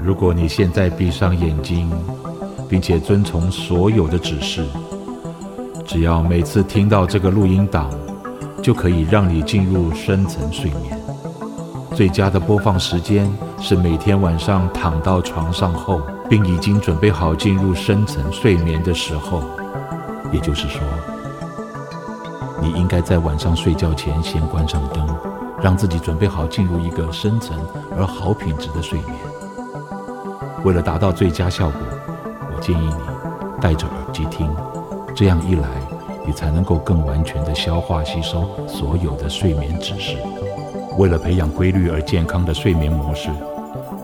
如果你现在闭上眼睛，并且遵从所有的指示，只要每次听到这个录音档，就可以让你进入深层睡眠。最佳的播放时间是每天晚上躺到床上后，并已经准备好进入深层睡眠的时候。也就是说，你应该在晚上睡觉前先关上灯，让自己准备好进入一个深层而好品质的睡眠。为了达到最佳效果，我建议你戴着耳机听，这样一来，你才能够更完全的消化吸收所有的睡眠指示。为了培养规律而健康的睡眠模式，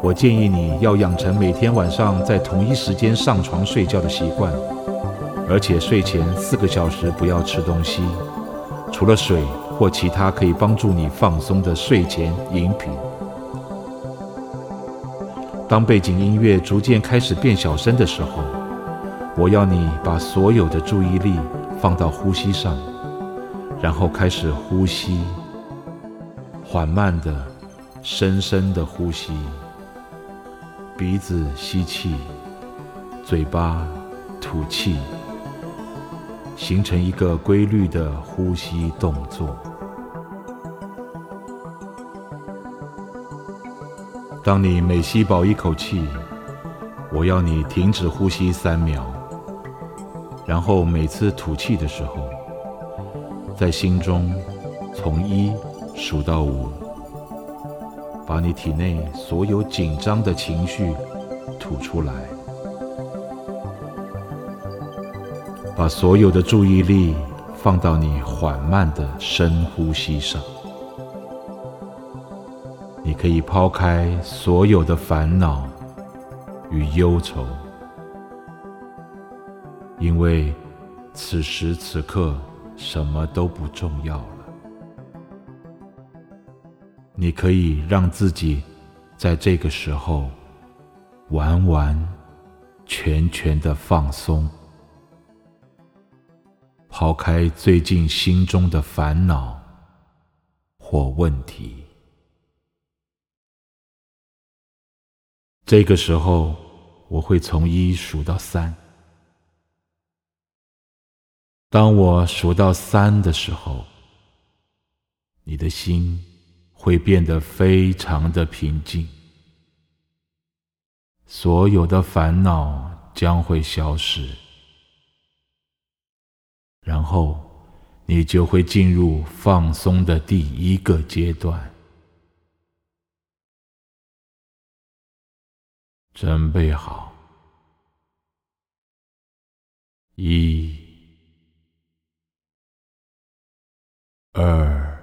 我建议你要养成每天晚上在同一时间上床睡觉的习惯，而且睡前四个小时不要吃东西，除了水或其他可以帮助你放松的睡前饮品。当背景音乐逐渐开始变小声的时候，我要你把所有的注意力放到呼吸上，然后开始呼吸，缓慢的、深深的呼吸，鼻子吸气，嘴巴吐气，形成一个规律的呼吸动作。当你每吸饱一口气，我要你停止呼吸三秒，然后每次吐气的时候，在心中从一数到五，把你体内所有紧张的情绪吐出来，把所有的注意力放到你缓慢的深呼吸上。你可以抛开所有的烦恼与忧愁，因为此时此刻什么都不重要了。你可以让自己在这个时候完完全全的放松，抛开最近心中的烦恼或问题。这个时候，我会从一数到三。当我数到三的时候，你的心会变得非常的平静，所有的烦恼将会消失，然后你就会进入放松的第一个阶段。准备好，一、二、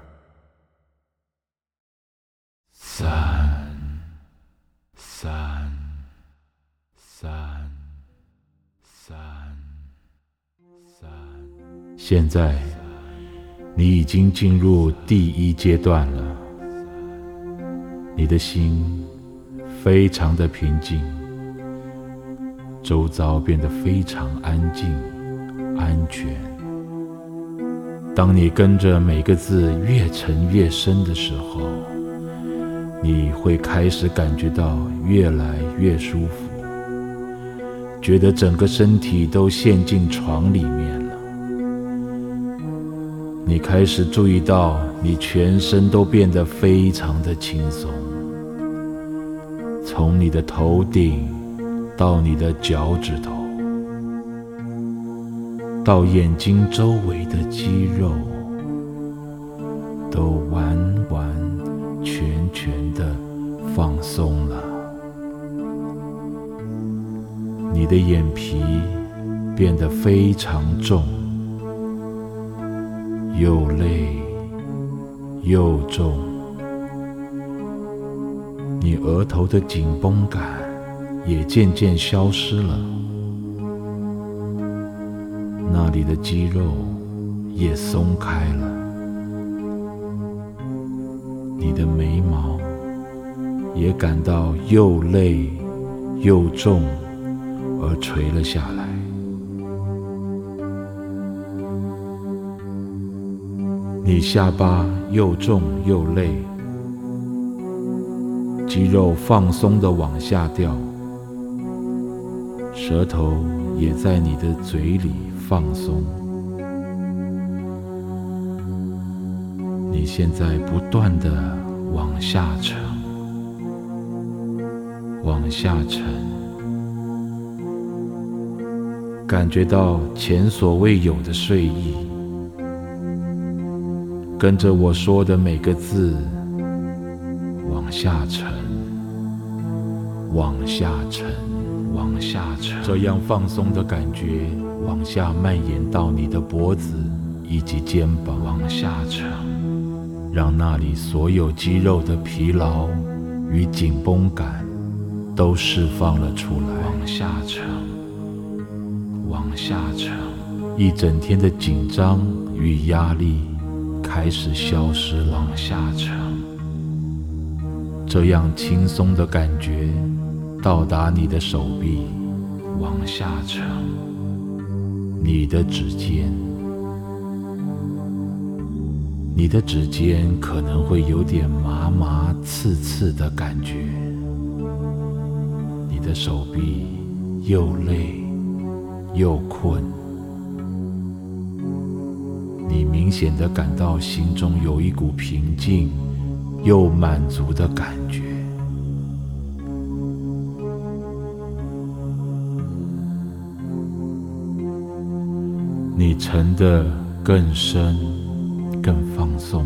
三、现在，你已经进入第一阶段了，你的心。非常的平静，周遭变得非常安静、安全。当你跟着每个字越沉越深的时候，你会开始感觉到越来越舒服，觉得整个身体都陷进床里面了。你开始注意到，你全身都变得非常的轻松。从你的头顶到你的脚趾头，到眼睛周围的肌肉，都完完全全的放松了。你的眼皮变得非常重，又累又重。你额头的紧绷感也渐渐消失了，那里的肌肉也松开了，你的眉毛也感到又累又重而垂了下来。你下巴又重又累，肌肉放松的往下掉，舌头也在你的嘴里放松。你现在不断的往下沉，往下沉，感觉到前所未有的睡意。跟着我说的每个字，往下沉，往下沉，往下沉。这样放松的感觉往下蔓延到你的脖子以及肩膀，往下沉。让那里所有肌肉的疲劳与紧绷感都释放了出来，往下沉，往下沉，一整天的紧张与压力开始消失，往下沉。这样轻松的感觉到达你的手臂，往下沉，你的指尖。你的指尖可能会有点麻麻刺刺的感觉，你的手臂又累又困，明显的感到心中有一股平静又满足的感觉，你沉得更深。更放松，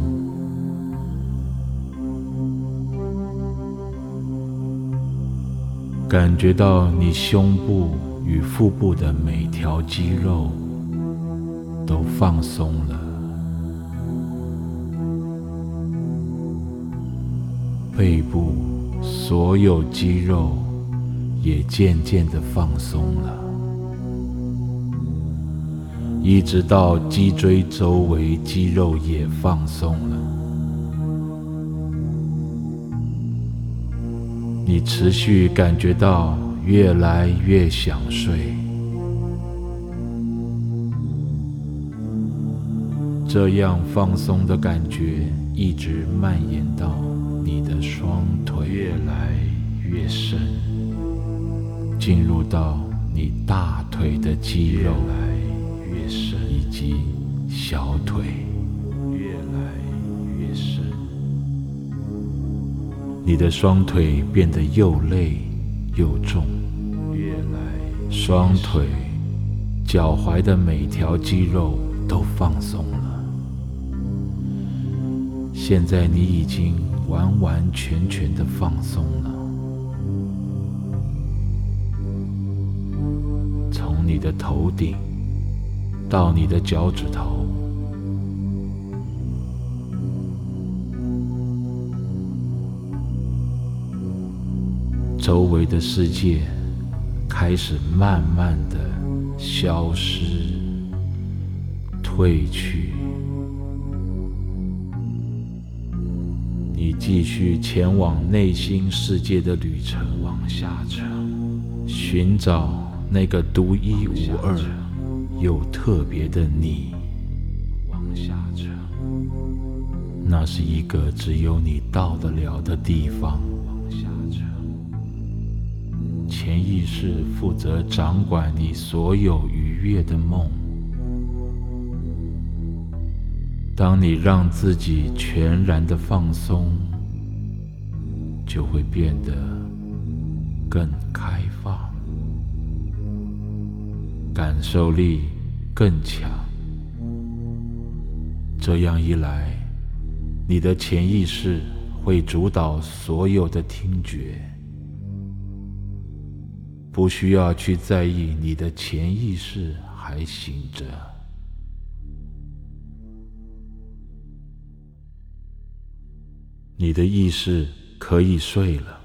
感觉到你胸部与腹部的每条肌肉都放松了，背部所有肌肉也渐渐的放松了。一直到脊椎周围肌肉也放松了，你持续感觉到越来越想睡，这样放松的感觉一直蔓延到双腿，越来越深，进入到你大腿的肌肉。以及小腿越来越深，你的双腿变得又累又重，越来越双腿、脚踝的每条肌肉都放松了。现在你已经完完全全的放松了，从你的头顶。到你的脚趾头，周围的世界开始慢慢的消失、退去。继续前往内心世界的旅程，往下沉，寻找那个独一无二。又特别的你，往下沉，那是一个只有你到得了的地方。下沉，潜意识负责掌管你所有愉悦的梦。当你让自己全然的放松，就会变得更开放。感受力更强，这样一来，你的潜意识会主导所有的听觉，不需要去在意你的潜意识还醒着，你的意识可以睡了，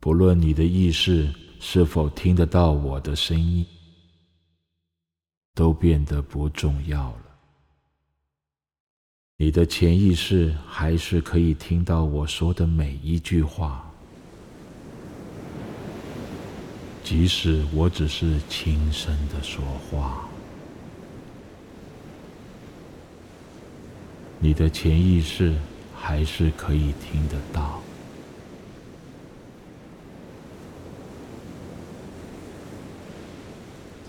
不论你的意识。是否听得到我的声音，都变得不重要了。你的潜意识还是可以听到我说的每一句话，即使我只是轻声的说话。你的潜意识还是可以听得到。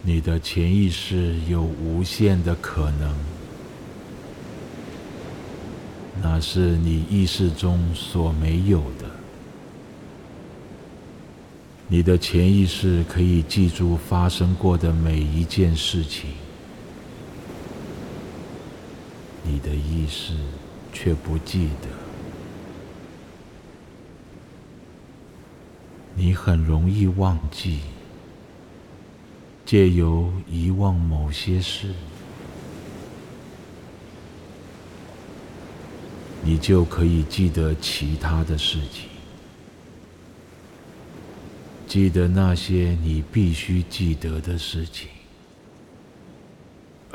你的潜意识有无限的可能，那是你意识中所没有的。你的潜意识可以记住发生过的每一件事情，你的意识却不记得。你很容易忘记。借由遗忘某些事，你就可以记得其他的事情，记得那些你必须记得的事情，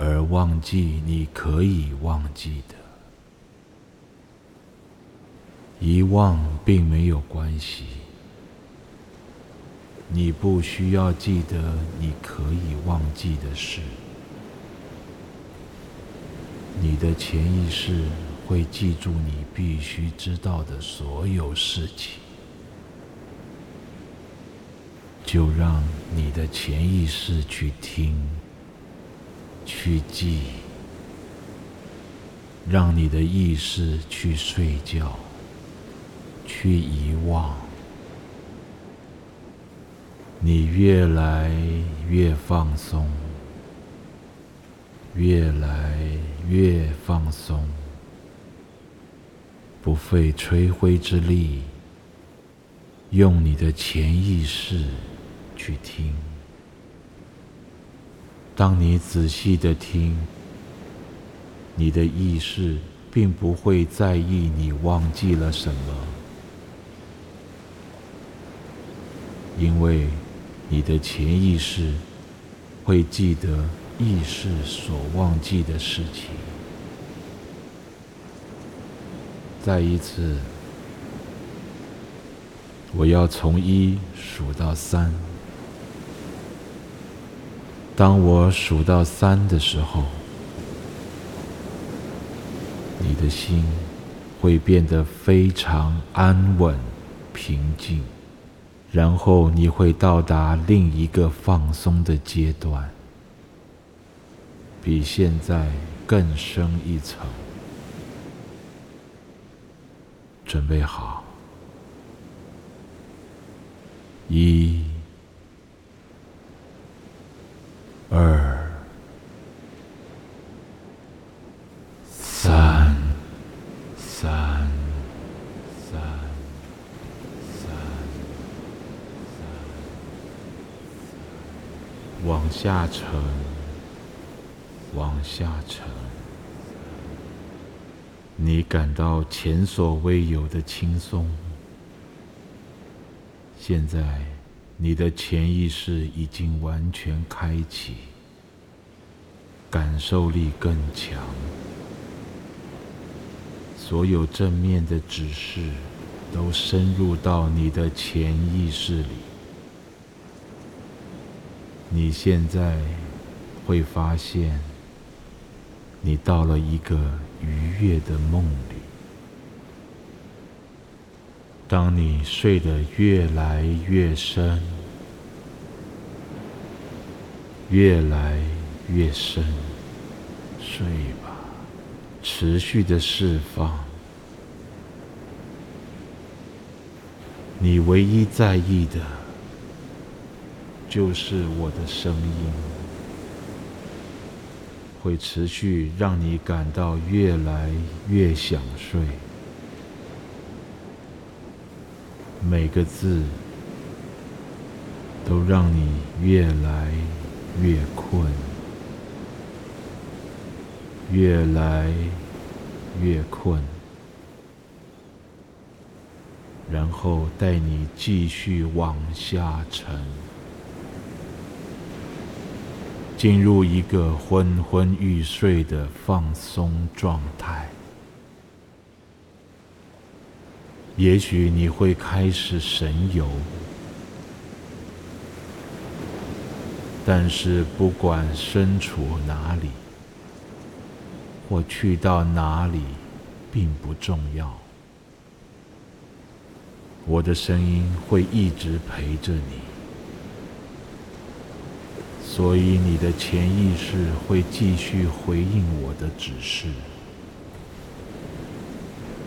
而忘记你可以忘记的。遗忘并没有关系。你不需要记得你可以忘记的事，你的潜意识会记住你必须知道的所有事情。就让你的潜意识去听、去记，让你的意识去睡觉、去遗忘。你越来越放松，越来越放松，不费吹灰之力，用你的潜意识去听。当你仔细的听，你的意识并不会在意你忘记了什么，因为。你的潜意识会记得意识所忘记的事情。再一次，我要从一数到三。当我数到三的时候，你的心会变得非常安稳、平静。然后你会到达另一个放松的阶段，比现在更深一层。准备好，一、下沉，往下沉，你感到前所未有的轻松。现在，你的潜意识已经完全开启，感受力更强，所有正面的指示都深入到你的潜意识里。你现在会发现，你到了一个愉悦的梦里。当你睡得越来越深，越来越深，睡吧，持续的释放。你唯一在意的。就是我的声音，会持续让你感到越来越想睡。每个字都让你越来越困，越来越困，然后带你继续往下沉。进入一个昏昏欲睡的放松状态，也许你会开始神游，但是不管身处哪里，或去到哪里，并不重要。我的声音会一直陪着你，所以你的潜意识会继续回应我的指示，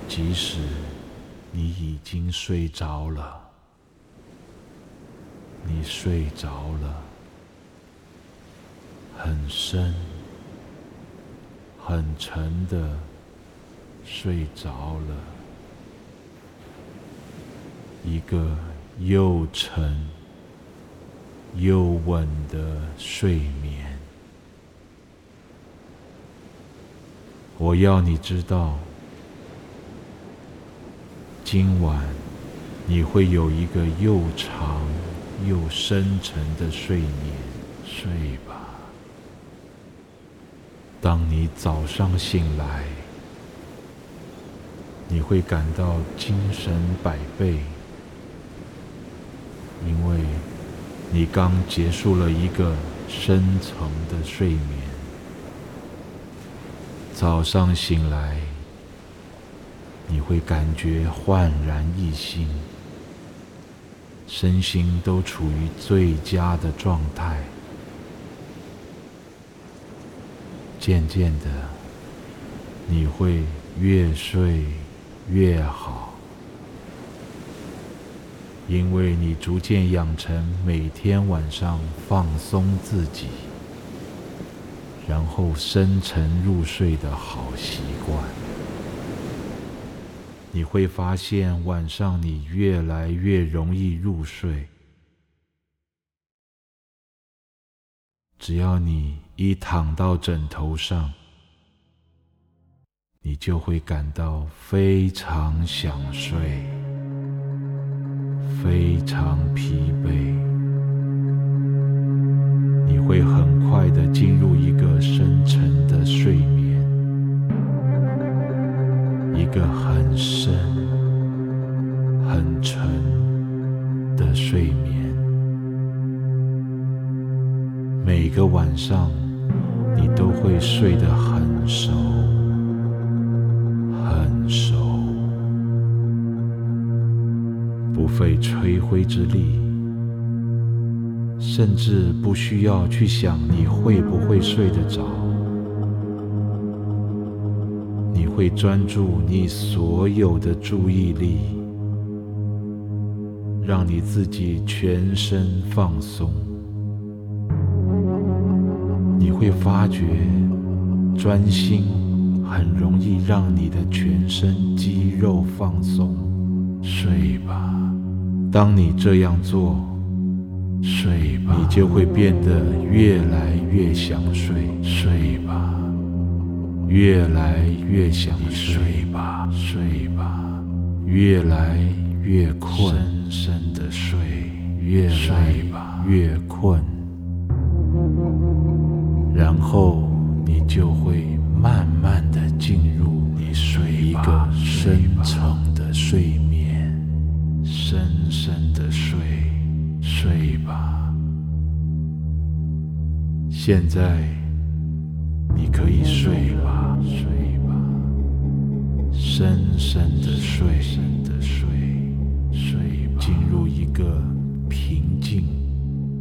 即使你已经睡着了。你睡着了，很深、很沉的睡着了，一个又沉又稳的睡眠。我要你知道，今晚你会有一个又长。又深沉的睡眠，睡吧。当你早上醒来，你会感到精神百倍，因为你刚结束了一个深层的睡眠。早上醒来，你会感觉焕然一新。身心都处于最佳的状态，渐渐的，你会越睡越好，因为你逐渐养成每天晚上放松自己，然后深沉入睡的好习惯。你会发现，晚上你越来越容易入睡。只要你一躺到枕头上，你就会感到非常想睡，非常疲惫。你会很快的进入一个深沉的睡眠。一个很深、很沉的睡眠，每个晚上你都会睡得很熟、很熟，不费吹灰之力，甚至不需要去想你会不会睡得着。你会专注你所有的注意力，让你自己全身放松。你会发觉，专心很容易让你的全身肌肉放松。睡吧，当你这样做，睡吧，你就会变得越来越想睡。睡吧。越来越想睡。吧，睡吧，越来越困，深深的睡，越来越困，然后你就会慢慢的进入你睡一个深层的睡眠，深深的睡，睡吧，现在。你可以睡吧，睡吧，深深的睡，深的睡，睡吧，进入一个平静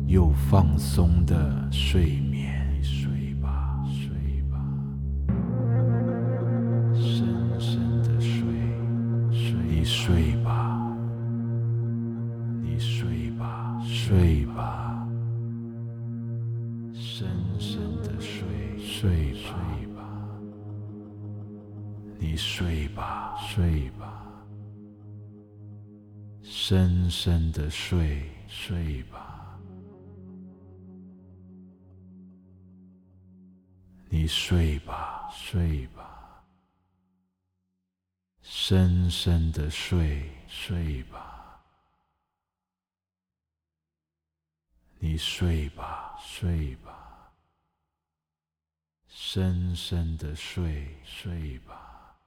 又放松的睡睡吧，你睡吧，睡吧，深深的睡，睡吧，你睡吧，睡吧，深深的睡，睡吧，你睡吧，睡吧。深深的睡，睡吧，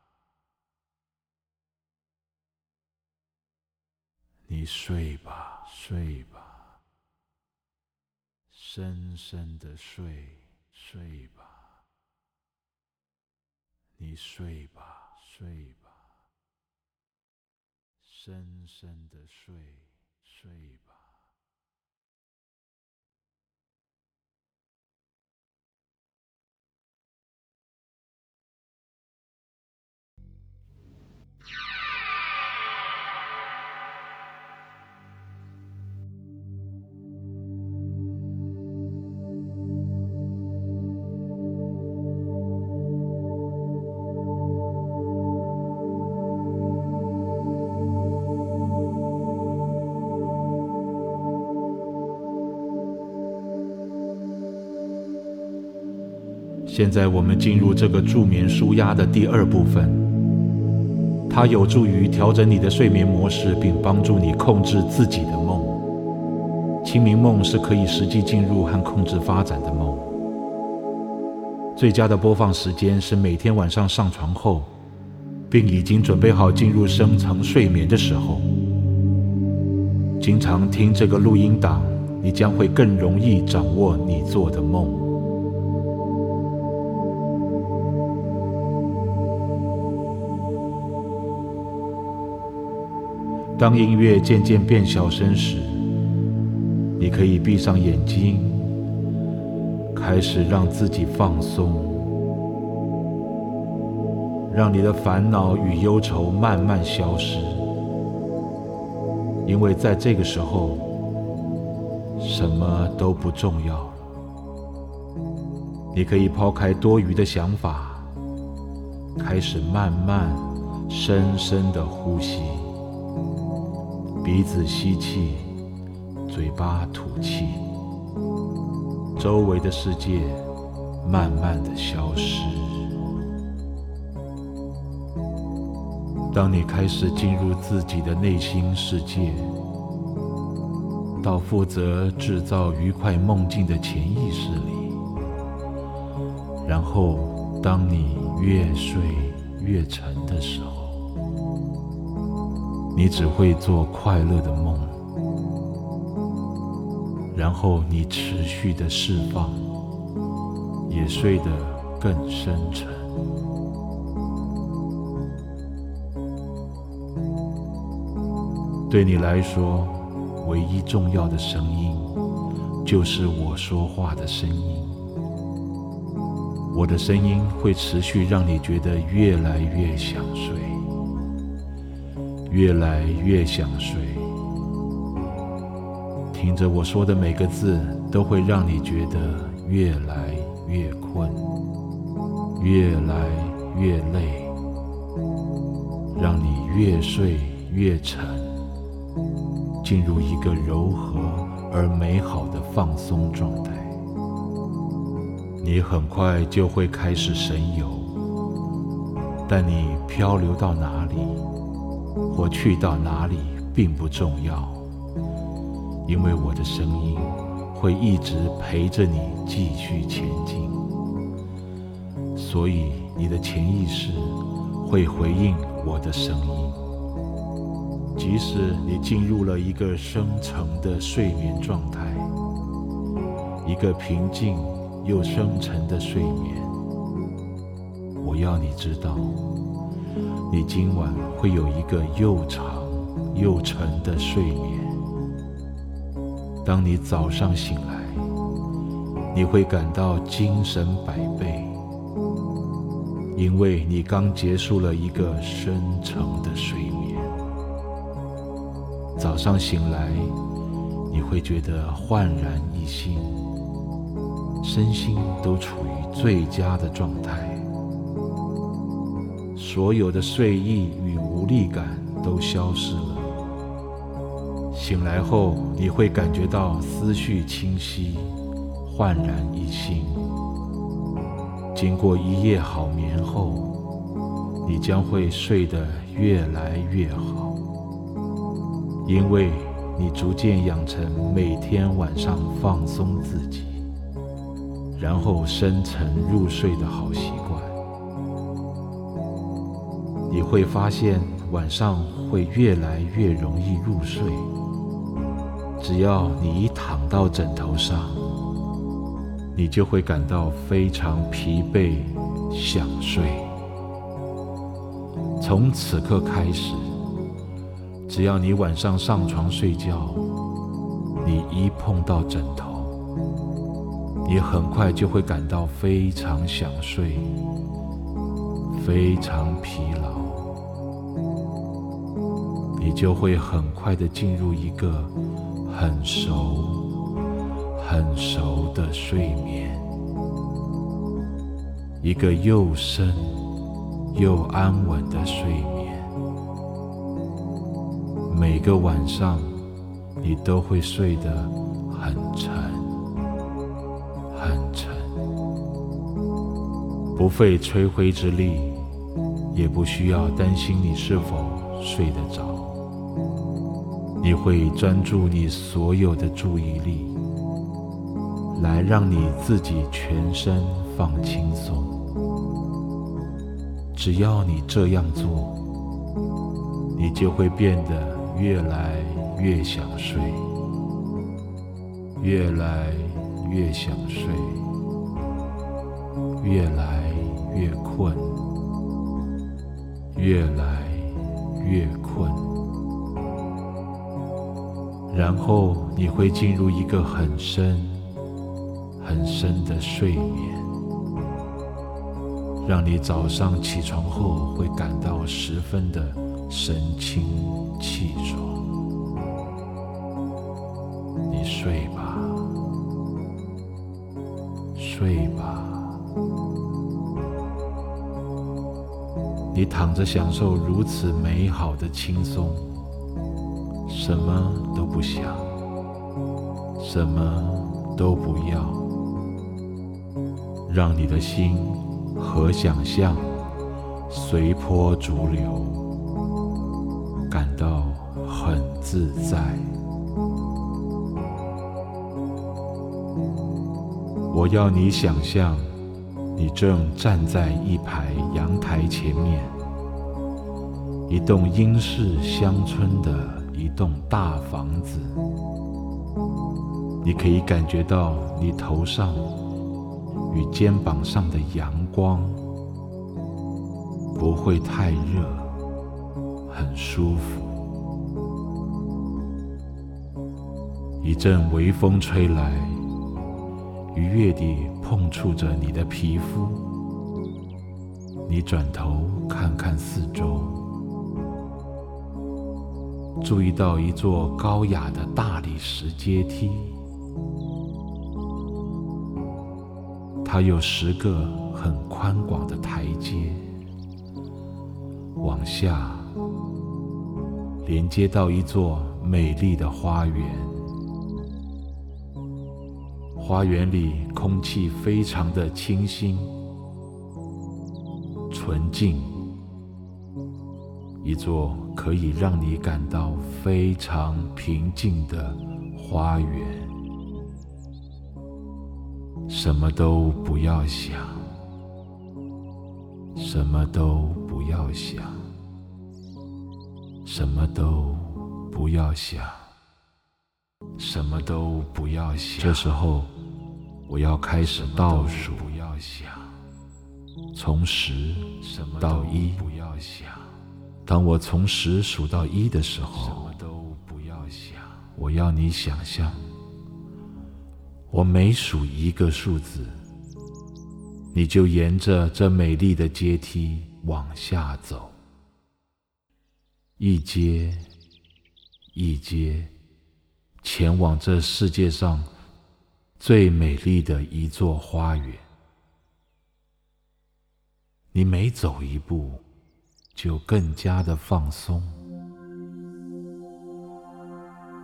你睡吧，睡吧，深深的睡，睡吧，你睡吧。睡吧，深深的睡，睡吧。现在我们进入这个助眠舒压的第二部分，它有助于调整你的睡眠模式，并帮助你控制自己的梦。清明梦是可以实际进入和控制发展的梦。最佳的播放时间是每天晚上上床后，并已经准备好进入深层睡眠的时候。经常听这个录音档，你将会更容易掌握你做的梦。当音乐渐渐变小声时，你可以闭上眼睛，开始让自己放松，让你的烦恼与忧愁慢慢消失。因为在这个时候，什么都不重要了。你可以抛开多余的想法，开始慢慢、深深的呼吸。鼻子吸气，嘴巴吐气，周围的世界慢慢的消失。当你开始进入自己的内心世界，到负责制造愉快梦境的潜意识里，然后当你越睡越沉的时候。你只会做快乐的梦，然后你持续的释放，也睡得更深沉。对你来说，唯一重要的声音就是我说话的声音。我的声音会持续让你觉得越来越想睡。越来越想睡，听着我说的每个字，都会让你觉得越来越困，越来越累，让你越睡越沉，进入一个柔和而美好的放松状态。你很快就会开始神游，但你漂流到哪里？我去到哪里并不重要，因为我的声音会一直陪着你继续前进。所以你的潜意识会回应我的声音，即使你进入了一个深层的睡眠状态，一个平静又深沉的睡眠。我要你知道。你今晚会有一个又长又沉的睡眠。当你早上醒来，你会感到精神百倍，因为你刚结束了一个深沉的睡眠。早上醒来，你会觉得焕然一新，身心都处于最佳的状态。所有的睡意与无力感都消失了。醒来后，你会感觉到思绪清晰，焕然一新。经过一夜好眠后，你将会睡得越来越好，因为你逐渐养成每天晚上放松自己，然后深沉入睡的好习惯。你会发现晚上会越来越容易入睡。只要你一躺到枕头上，你就会感到非常疲惫，想睡。从此刻开始，只要你晚上上床睡觉，你一碰到枕头，你很快就会感到非常想睡，非常疲劳，你就会很快的进入一个很熟、很熟的睡眠，一个又深。又安稳的睡眠，每个晚上你都会睡得很沉，很沉，不费吹灰之力，也不需要担心你是否睡得着。你会专注你所有的注意力，来让你自己全身放轻松。只要你这样做，你就会变得越来越想睡，越来越想睡，越来越困，越来越困，然后你会进入一个很深、很深的睡眠。让你早上起床后会感到十分的神清气爽。你睡吧，睡吧，你躺着享受如此美好的轻松，什么都不想，什么都不要，让你的心。和想象随波逐流，感到很自在。我要你想象，你正站在一排阳台前面，一栋英式乡村的一栋大房子。你可以感觉到你头上。与肩膀上的阳光不会太热，很舒服。一阵微风吹来，愉悦地碰触着你的皮肤。你转头看看四周，注意到一座高雅的大理石阶梯。它有十个很宽广的台阶，往下连接到一座美丽的花园。花园里空气非常的清新、纯净，一座可以让你感到非常平静的花园。什么都不要想，什么都不要想，什么都不要想，什么都不要想。这时候，我要开始倒数，不要想，从十到一。不要想。当我从十数到一的时候，什么都不要想。我要你想象。我每数一个数字，你就沿着这美丽的阶梯往下走，一阶一阶，前往这世界上最美丽的一座花园。你每走一步，就更加的放松。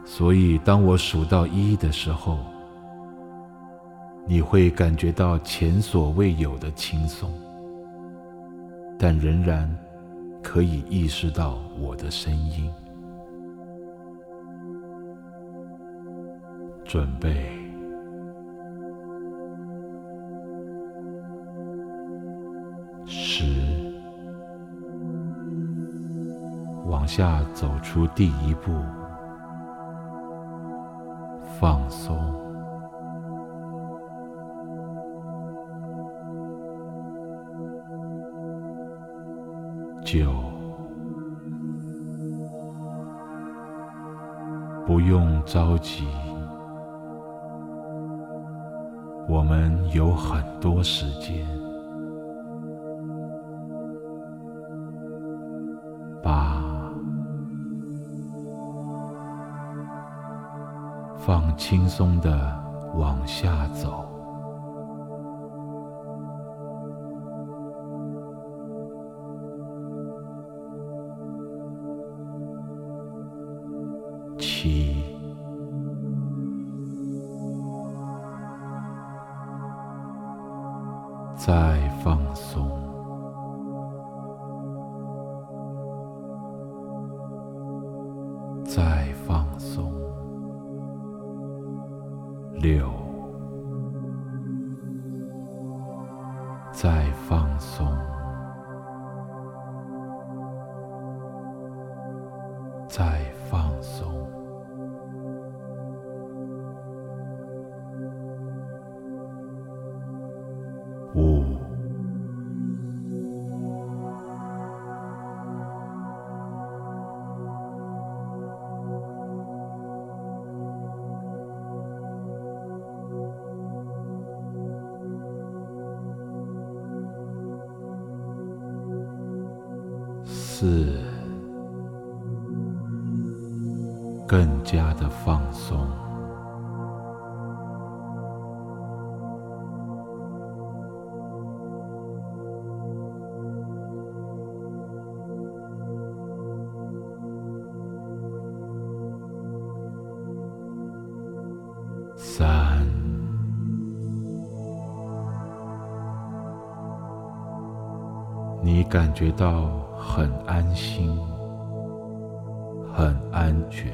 所以，当我数到一的时候，你会感觉到前所未有的轻松，但仍然可以意识到我的声音。准备，十，往下走出第一步。放松。九。不用着急。我们有很多时间。放轻松的往下走。感觉到很安心，很安全，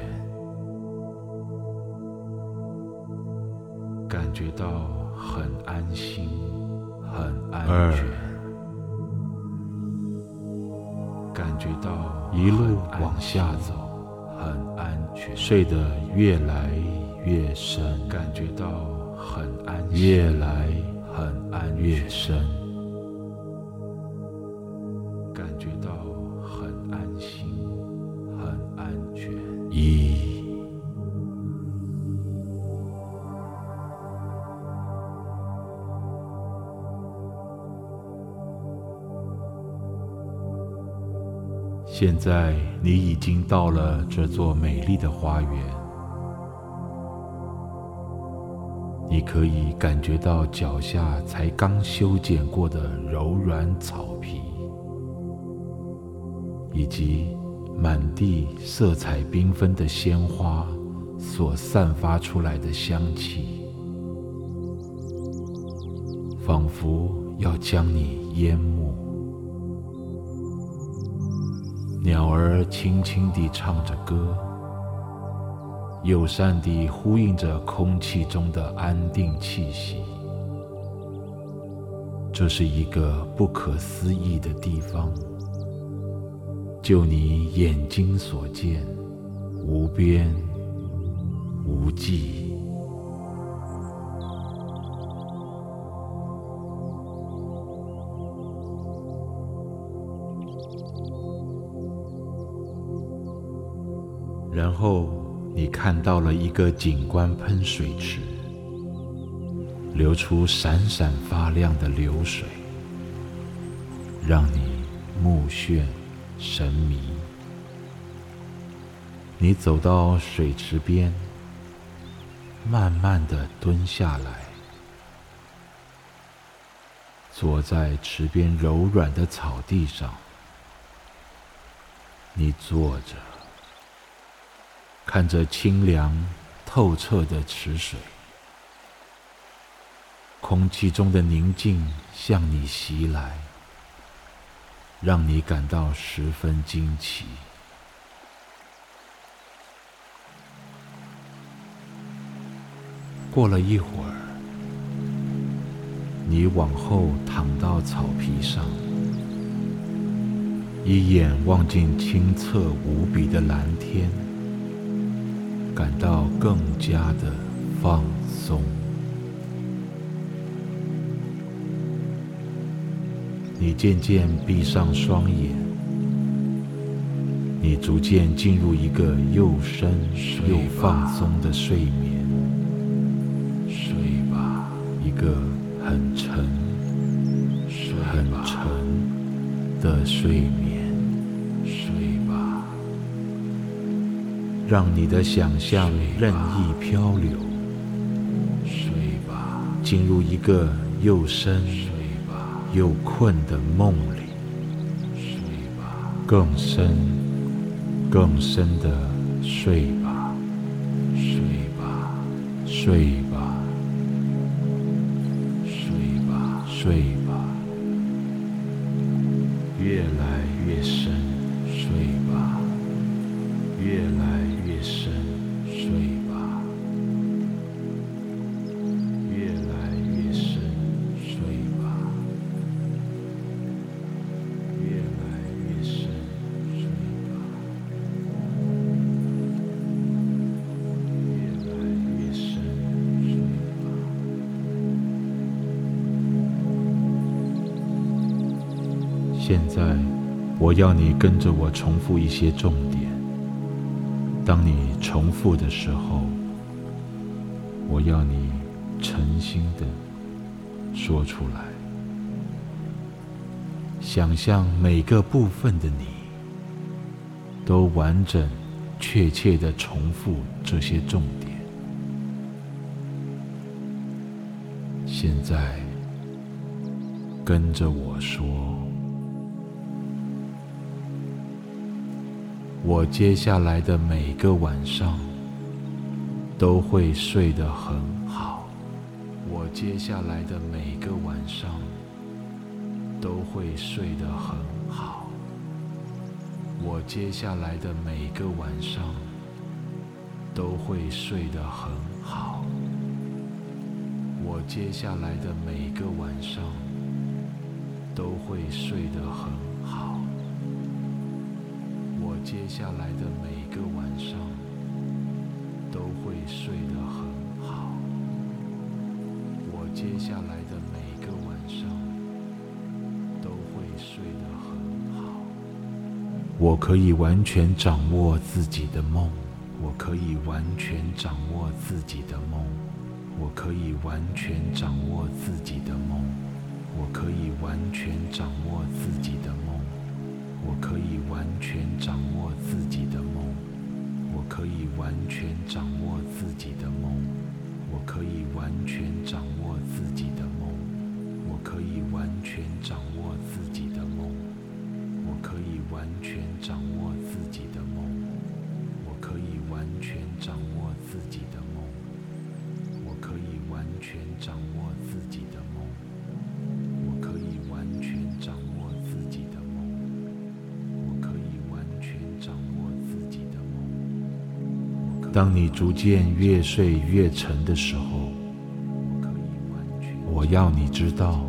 感觉到很安心，很安全，感觉到一路往下走，很安全，睡得越来越深，感觉到很安心，越来很安越深，现在你已经到了这座美丽的花园。你可以感觉到脚下才刚修剪过的柔软草皮，以及满地色彩缤纷的鲜花所散发出来的香气，仿佛要将你淹没。鸟儿轻轻地唱着歌。友善地呼应着空气中的安定气息。这是一个不可思议的地方，就你眼睛所见，无边无际。后。你看到了一个景观喷水池，流出闪闪发亮的流水，让你目眩神迷。你走到水池边，慢慢的蹲下来，坐在池边柔软的草地上，你坐着。看着清凉透彻的池水，空气中的宁静向你袭来，让你感到十分惊奇。过了一会儿，你往后躺到草皮上，一眼望进清澈无比的蓝天。感到更加的放松。你渐渐闭上双眼，你逐渐进入一个又深又放松的睡眠，睡吧，一个很沉、很沉的睡眠，让你的想象任意漂流，睡吧，进入一个又深，又困的梦里，睡吧，更深、更深的睡吧，睡吧，睡吧，睡吧，睡吧，越来越深，睡吧，越来我要你跟着我重复一些重点。当你重复的时候，我要你诚心的说出来，想象每个部分的你都完整、确切的重复这些重点。现在，跟着我说。我接下来的每个晚上都会睡得很好。我接下来的每个晚上都会睡得很好。我接下来的每个晚上都会睡得很好。我接下来的每个晚上都会睡得很好。接下来的每个晚上都会睡得很好。我接下来的每个晚上都会睡得很好。我可以完全掌握自己的梦，我可以完全掌握自己的梦，我可以完全掌握自己的梦，我可以完全掌握自己的梦。我可以完全掌握自己的梦，我可以完全掌握自己的梦，我可以完全掌握自己的梦，我可以完全掌握自己的梦，我可以完全掌握自己的梦，我可以完全掌握自己的梦，我可以完全掌握当你逐渐越睡越沉的时候，我要你知道，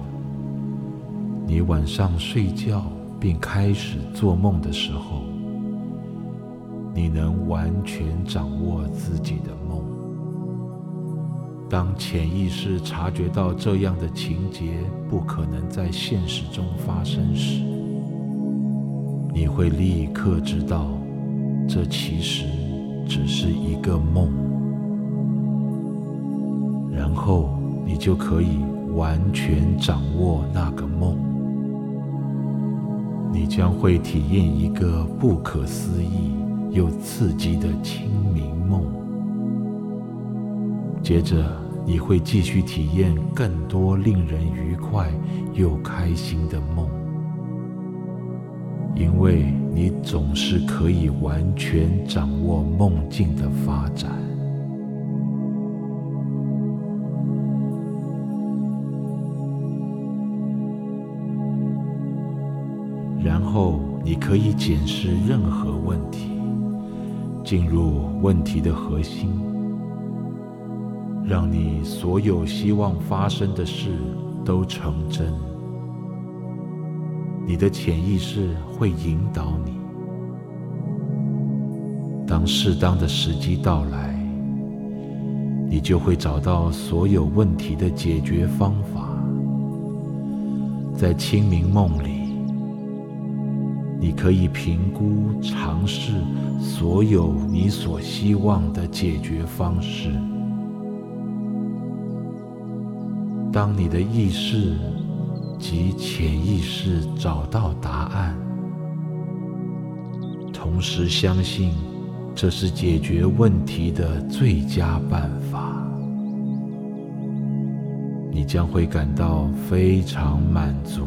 你晚上睡觉并开始做梦的时候，你能完全掌握自己的梦。当潜意识察觉到这样的情节不可能在现实中发生时，你会立刻知道，这其实只是一个梦，然后你就可以完全掌握那个梦。你将会体验一个不可思议又刺激的清明梦，接着你会继续体验更多令人愉快又开心的梦。因为你总是可以完全掌握梦境的发展，然后你可以检视任何问题，进入问题的核心，让你所有希望发生的事都成真。你的潜意识会引导你。当适当的时机到来，你就会找到所有问题的解决方法。在清明梦里，你可以评估、尝试所有你所希望的解决方式。当你的意识及潜意识找到答案，同时相信这是解决问题的最佳办法，你将会感到非常满足。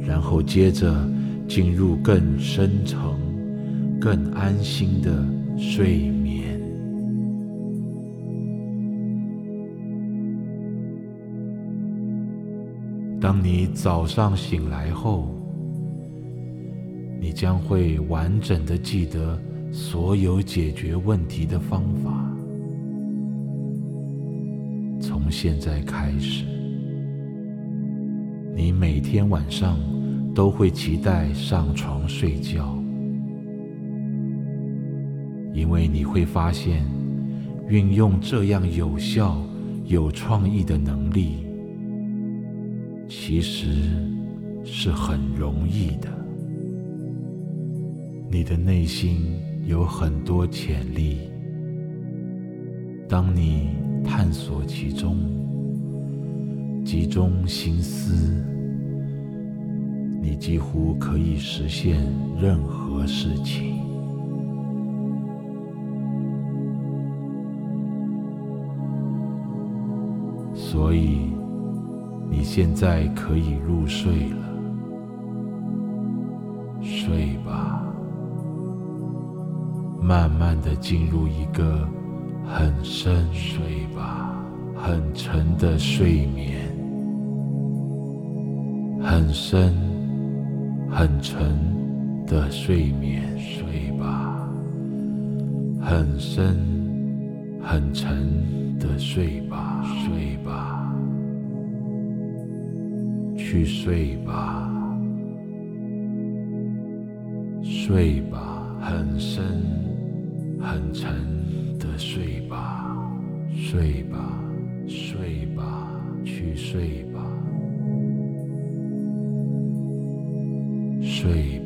然后接着进入更深层、更安心的睡当你早上醒来后，你将会完整的记得所有解决问题的方法。从现在开始，你每天晚上。都会期待上床睡觉，因为你会发现，运用这样有效、有创意的能力，其实是很容易的。你的内心有很多潜力，当你探索其中，集中心思。你几乎可以实现任何事情，所以现在可以入睡了。睡吧，慢慢的进入一个很深、睡吧，很沉的睡眠，很深。很沉的睡眠，睡吧。很深、很沉的睡吧，睡吧。去睡吧，睡吧。很深、很沉的睡吧，睡吧，睡吧，去睡吧。睡吧，